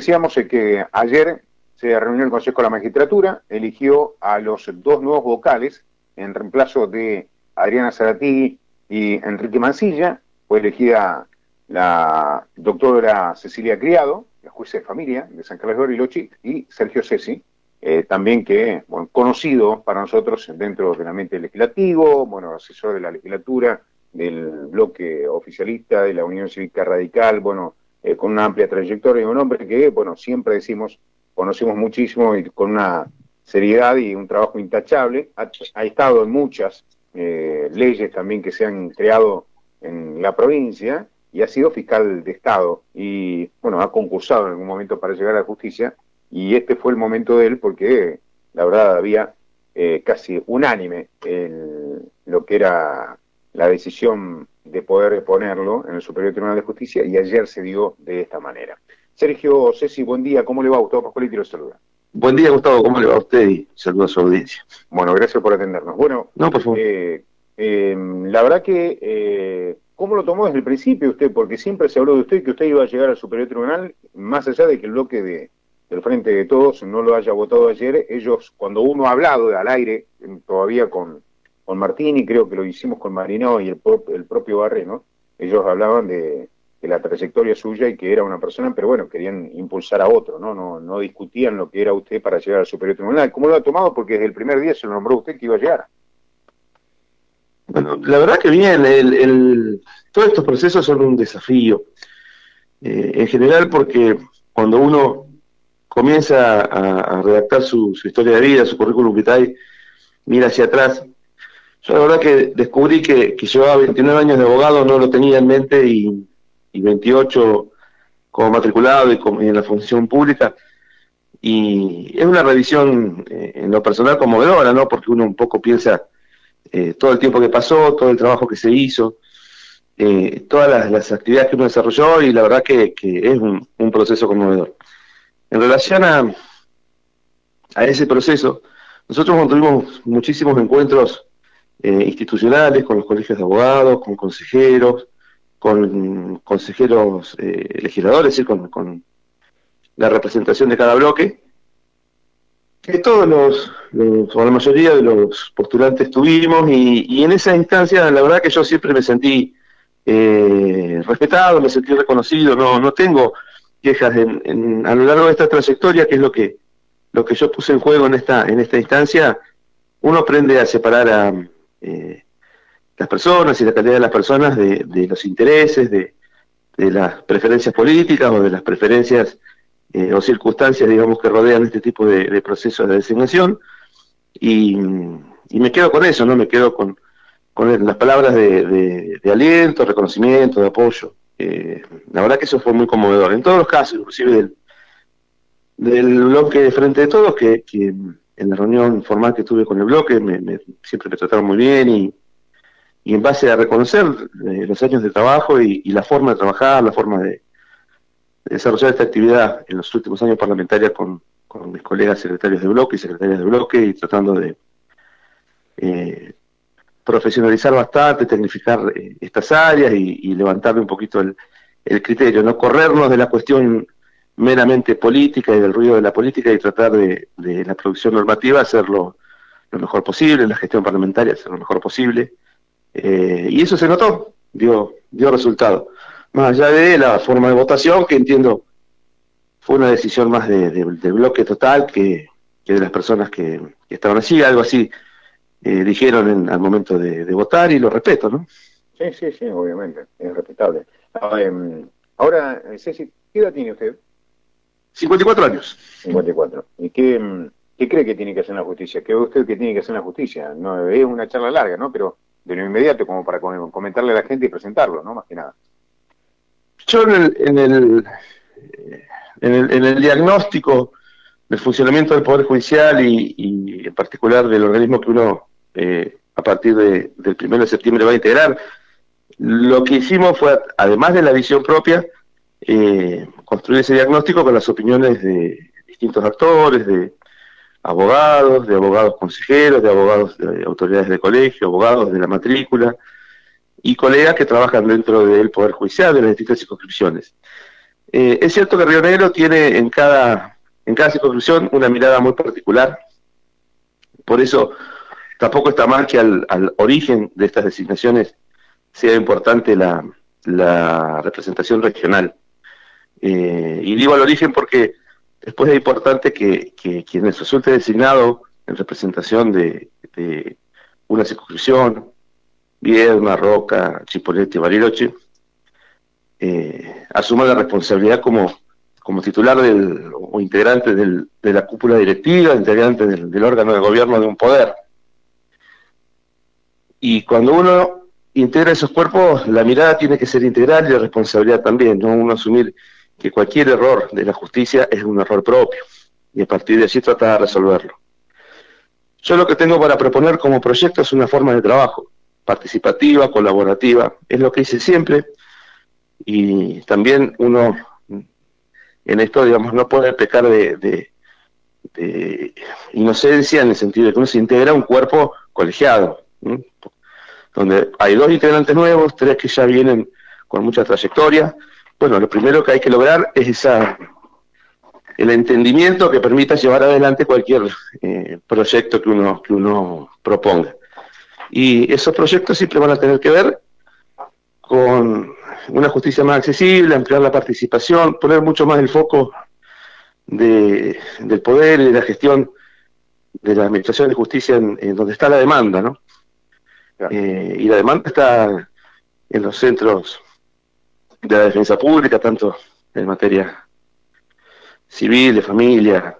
decíamos es que ayer se reunió el Consejo de la Magistratura, eligió a los dos nuevos vocales en reemplazo de Adriana Zaratigui y Enrique Mancilla. Fue elegida la doctora Cecilia Criado, la jueza de familia de San Carlos de Bariloche, y Sergio Ceci, eh, también que, bueno, conocido para nosotros dentro del ambiente legislativo, bueno, asesor de la legislatura, del bloque oficialista, de la Unión Cívica Radical, bueno, eh, con una amplia trayectoria, y un hombre que, bueno, siempre decimos, conocemos muchísimo y con una seriedad y un trabajo intachable, ha, estado en muchas eh, leyes también que se han creado en la provincia y ha sido fiscal de Estado y, bueno, ha concursado en algún momento para llegar a la justicia y este fue el momento de él porque la verdad había eh, casi unánime en lo que era la decisión de poder ponerlo en el Superior Tribunal de Justicia y ayer se dio de esta manera. Sergio Ceci, buen día, ¿cómo le va? Gustavo Pascual y lo saluda. Buen día, Gustavo, ¿cómo le va a usted? Y saludo a su audiencia. Bueno, gracias por atendernos. Bueno, no, por favor. Eh, eh, la verdad que, ¿cómo lo tomó desde el principio usted? Porque siempre se habló de usted que usted iba a llegar al Superior Tribunal, más allá de que el bloque de, del Frente de Todos no lo haya votado ayer, ellos, cuando uno ha hablado al aire, todavía con, con Martín, creo que lo hicimos con Marinó y el, el propio Barreno, ellos hablaban de, la trayectoria suya y que era una persona, pero bueno, querían impulsar a otro, ¿no? No, no discutían lo que era usted para llegar al Superior Tribunal. ¿Cómo lo ha tomado? Porque desde el primer día se lo nombró usted que iba a llegar. Bueno, la verdad que bien, el, todos estos procesos son un desafío. Eh, en general porque cuando uno comienza a, redactar su, historia de vida, su currículum vitae, mira hacia atrás. Yo la verdad que descubrí que, que llevaba 29 años de abogado, no lo tenía en mente, y, 28 como matriculado y, en la función pública. Y es una revisión eh, en lo personal conmovedora, ¿no? Porque uno un poco piensa eh, todo el tiempo que pasó, todo el trabajo que se hizo, eh, todas las, actividades que uno desarrolló, y la verdad que, es un, proceso conmovedor. En relación a, a ese proceso, nosotros tuvimos muchísimos encuentros eh, institucionales con los colegios de abogados, con consejeros, con consejeros eh, legisladores, y con, la representación de cada bloque, que todos los, o la mayoría de los postulantes tuvimos, y, y, en esa instancia la verdad que yo siempre me sentí eh, respetado, me sentí reconocido, no, no tengo quejas en, a lo largo de esta trayectoria, que es lo que, lo que yo puse en juego en esta, en esta instancia, uno aprende a separar a eh, las personas y la calidad de las personas de, los intereses, de, las preferencias políticas o de las preferencias eh, o circunstancias, digamos, que rodean este tipo de, procesos de designación. Y, me quedo con eso, ¿no? Me quedo con, con las palabras de aliento, reconocimiento, de apoyo. Eh, la verdad que eso fue muy conmovedor. En todos los casos, inclusive del, del bloque de Frente de Todos, que, en la reunión formal que tuve con el bloque me, siempre me trataron muy bien y, en base a reconocer eh, los años de trabajo y, la forma de trabajar, la forma de, desarrollar esta actividad en los últimos años parlamentarios con, mis colegas secretarios de bloque y secretarias de bloque y tratando de eh, profesionalizar bastante, tecnificar eh, estas áreas y, levantarle un poquito el, criterio, no corrernos de la cuestión meramente política y del ruido de la política y tratar de, la producción normativa hacerlo lo mejor posible, la gestión parlamentaria hacer lo mejor posible. Eh, y eso se notó, dio, dio resultado. Más allá de la forma de votación, que entiendo fue una decisión más de, bloque total que, de las personas que, que estaban allí, algo así eh, dijeron al momento de, votar y lo respeto, ¿no? Sí, sí, sí, obviamente, es respetable. Ah, em, ahora, Ceci, ¿qué edad tiene usted? 54 años. 54. ¿Y qué, em, qué cree que tiene que hacer la justicia? ¿Qué ve usted que tiene que hacer la justicia? No, es una charla larga, ¿no? Pero de lo inmediato, como para comentarle a la gente y presentarlo, ¿no? Más que nada. Yo en el, en el, en el, en el diagnóstico del funcionamiento del Poder Judicial y, y, en particular del organismo que uno eh, a partir de, del 1 de septiembre va a integrar. Lo que hicimos fue, además de la visión propia, eh, construir ese diagnóstico con las opiniones de distintos actores, de abogados, de abogados consejeros, de abogados de autoridades de colegio, abogados de la matrícula y colegas que trabajan dentro del Poder Judicial de las distintas circunscripciones. Eh, es cierto que Río Negro tiene en cada, en cada circunscripción una mirada muy particular, por eso tampoco está mal que al, origen de estas designaciones sea importante la, representación regional. Eh, y digo al origen porque después es importante que, que resulte designado en representación de, una circunscripción, Viedma, Roca, Chipolete, Bariloche, eh, asuma la responsabilidad como, como titular del, o integrante del, de la cúpula directiva, integrante del, órgano de gobierno de un poder. Y cuando uno integra esos cuerpos, la mirada tiene que ser integral y la responsabilidad también, no uno asumir que cualquier error de la justicia es un error propio y a partir de allí tratar de resolverlo. Yo lo que tengo para proponer como proyecto es una forma de trabajo, participativa, colaborativa, es lo que hice siempre, y también uno en esto, digamos, no puede pecar de, inocencia en el sentido de que uno se integra a un cuerpo colegiado, donde hay dos integrantes nuevos, tres que ya vienen con mucha trayectoria. Bueno, lo primero que hay que lograr es esa el entendimiento que permita llevar adelante cualquier eh, proyecto que uno, que uno proponga. Y esos proyectos siempre van a tener que ver con una justicia más accesible, ampliar la participación, poner mucho más el foco de, del poder y de la gestión de la administración de justicia en, donde está la demanda, ¿no? Eh, y la demanda está en los centros de la defensa pública, tanto en materia civil, de familia,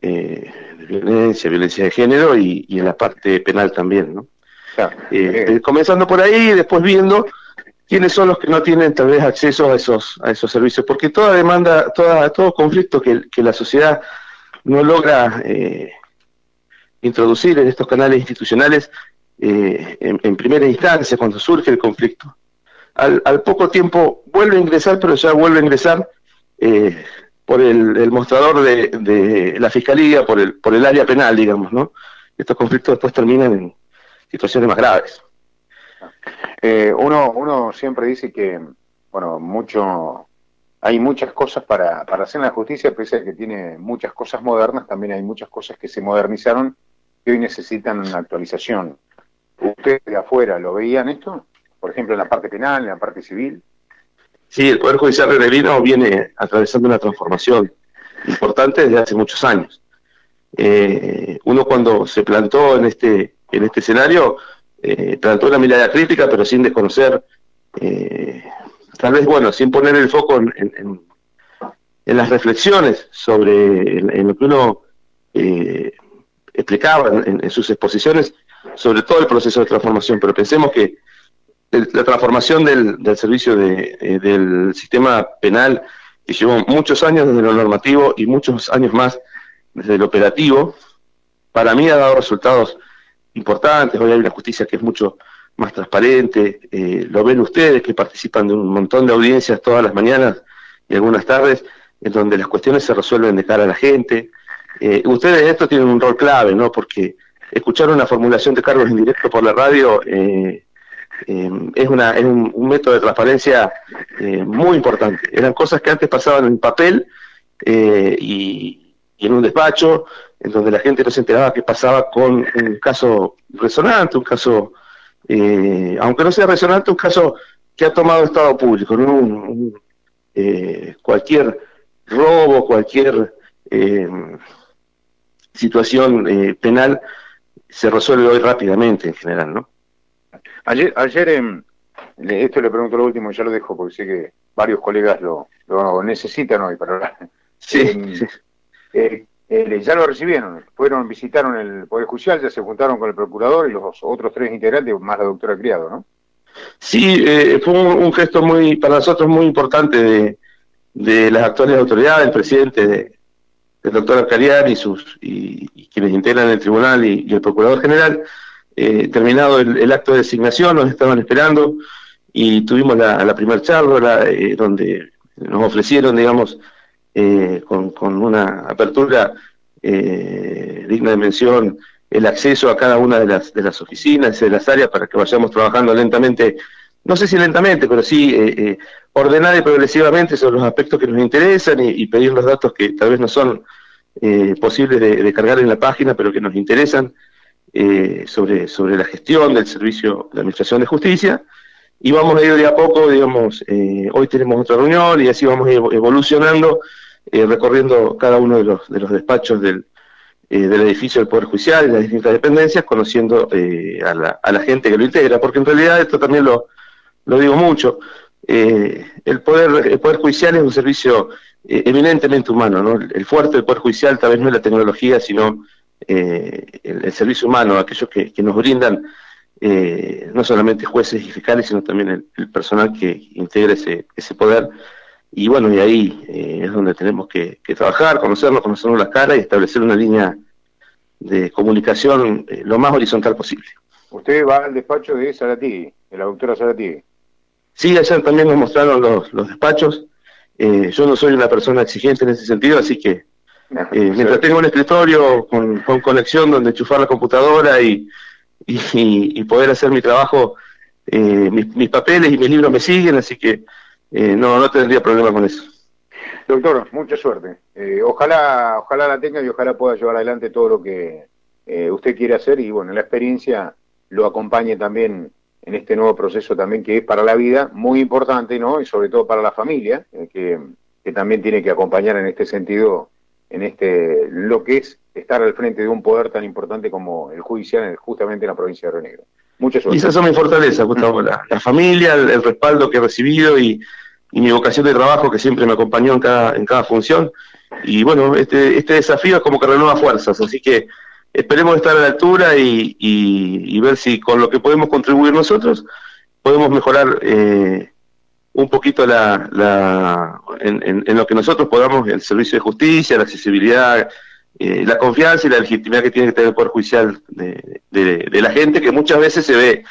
eh, de violencia, violencia de género y, en la parte penal también, ¿no? Eh, comenzando por ahí y después viendo quiénes son los que no tienen tal vez acceso a esos, a esos servicios, porque toda demanda, toda, todo conflicto que, la sociedad no logra eh, introducir en estos canales institucionales eh, en, primera instancia, cuando surge el conflicto, al, poco tiempo vuelve a ingresar, pero ya vuelve a ingresar eh, por el, mostrador de, de, la fiscalía, por el, por el área penal, digamos, ¿no? Estos conflictos después terminan en situaciones más graves. Eh, uno, uno siempre dice que, bueno, mucho, hay muchas cosas para, para hacer en la justicia, pese a que tiene muchas cosas modernas, también hay muchas cosas que se modernizaron y hoy necesitan una actualización. ¿Ustedes de afuera lo veían esto? Por ejemplo, en la parte penal, en la parte civil. Sí, el Poder Judicial Reverino viene atravesando una transformación importante desde hace muchos años. Eh, uno cuando se plantó en este, en este escenario eh, trató una mirada crítica, pero sin desconocer, eh, tal vez, bueno, sin poner el foco en, las reflexiones sobre en, lo que uno eh, explicaba en, sus exposiciones sobre todo el proceso de transformación, pero pensemos que la transformación del, del servicio de, eh, del sistema penal, que llevó muchos años desde lo normativo y muchos años más desde lo operativo, para mí ha dado resultados importantes, hoy hay una justicia que es mucho más transparente, eh, lo ven ustedes que participan de un montón de audiencias todas las mañanas y algunas tardes, en donde las cuestiones se resuelven de cara a la gente. Eh, ustedes en esto tienen un rol clave, ¿no? Porque escuchar una formulación de cargos indirectos por la radio eh, es, una, es un, método de transparencia muy importante. Eran cosas que antes pasaban en papel y, y en un despacho, en donde la gente no se enteraba qué pasaba con un caso resonante, un caso, eh, aunque no sea resonante, un caso que ha tomado Estado público, ¿no? Eh, cualquier robo, cualquier eh, situación penal se resuelve hoy rápidamente en general, ¿no? Ayer, ayer esto le pregunto lo último, ya lo dejo porque sé que varios colegas lo, lo necesitan hoy para hablar. Sí, sí. Eh, eh, ya lo recibieron, fueron, visitaron el Poder Judicial, ya se juntaron con el Procurador y los otros tres integrantes, más la doctora Criado, ¿no? Sí, eh, fue un, gesto muy, para nosotros muy importante de, de las actuales autoridades, el presidente, de, el doctor Arcarián y, sus, y, quienes integran el tribunal y, el Procurador General. Terminado el, acto de designación, nos estaban esperando y tuvimos la, primera charla donde nos ofrecieron, digamos, eh, con, una apertura eh, digna de mención, el acceso a cada una de las, de las oficinas, de las áreas, para que vayamos trabajando lentamente. No sé si lentamente, pero sí eh, eh, ordenada y progresivamente sobre los aspectos que nos interesan y, pedir los datos que tal vez no son eh, posibles de, cargar en la página, pero que nos interesan sobre, sobre la gestión del servicio de administración de justicia. Y vamos a ir de a poco, digamos, hoy tenemos otra reunión y así vamos a ir evolucionando, recorriendo cada uno de los, de los despachos del, del edificio del Poder Judicial y las distintas dependencias, conociendo a, la, a la gente que lo integra, porque en realidad esto también lo, lo digo mucho, eh, el, poder, el Poder Judicial es un servicio eh, eminentemente humano, ¿no? El fuerte del Poder Judicial tal vez no es la tecnología, sino eh, el, servicio humano, aquellos que, nos brindan no solamente jueces y fiscales, sino también el, personal que integra ese, ese poder. Y bueno, y ahí es donde tenemos que, trabajar, conocernos, conocernos las caras y establecer una línea de comunicación lo más horizontal posible. Usted va al despacho de Sarati, de la doctora Sarati. Sí, ayer también nos mostraron los, despachos. Eh, yo no soy una persona exigente en ese sentido, así que eh, mientras tengo un escritorio con, conexión donde enchufar la computadora y, y, poder hacer mi trabajo, eh, mis, papeles y mis libros me siguen, así que no, no tendría problema con eso. Doctor, mucha suerte. ojalá, ojalá la tenga y ojalá pueda llevar adelante todo lo que usted quiere hacer y bueno, la experiencia lo acompañe también en este nuevo proceso también que es para la vida muy importante, ¿no? Y sobre todo para la familia, eh, que, también tiene que acompañar en este sentido, en este lo que es estar al frente de un poder tan importante como el judicial justamente en la provincia de Río Negro. Muchas gracias. Y esa es mi fortaleza, Gustavo, la, familia, el, respaldo que he recibido y, mi vocación de trabajo que siempre me acompañó en cada, en cada función. Y bueno, este, este desafío es como que renueva fuerzas, así que esperemos estar a la altura y, ver si con lo que podemos contribuir nosotros podemos mejorar eh, un poquito la, en, lo que nosotros podamos, el servicio de justicia, la accesibilidad, eh, la confianza y la legitimidad que tiene que tener el Poder Judicial de, la gente, que muchas veces se ve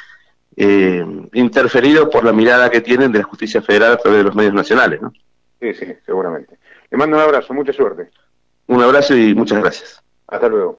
eh, interferido por la mirada que tienen de la justicia federal a través de los medios nacionales. ¿no? Sí, sí, seguramente. Le mando un abrazo, mucha suerte. Un abrazo y muchas gracias. Hasta luego.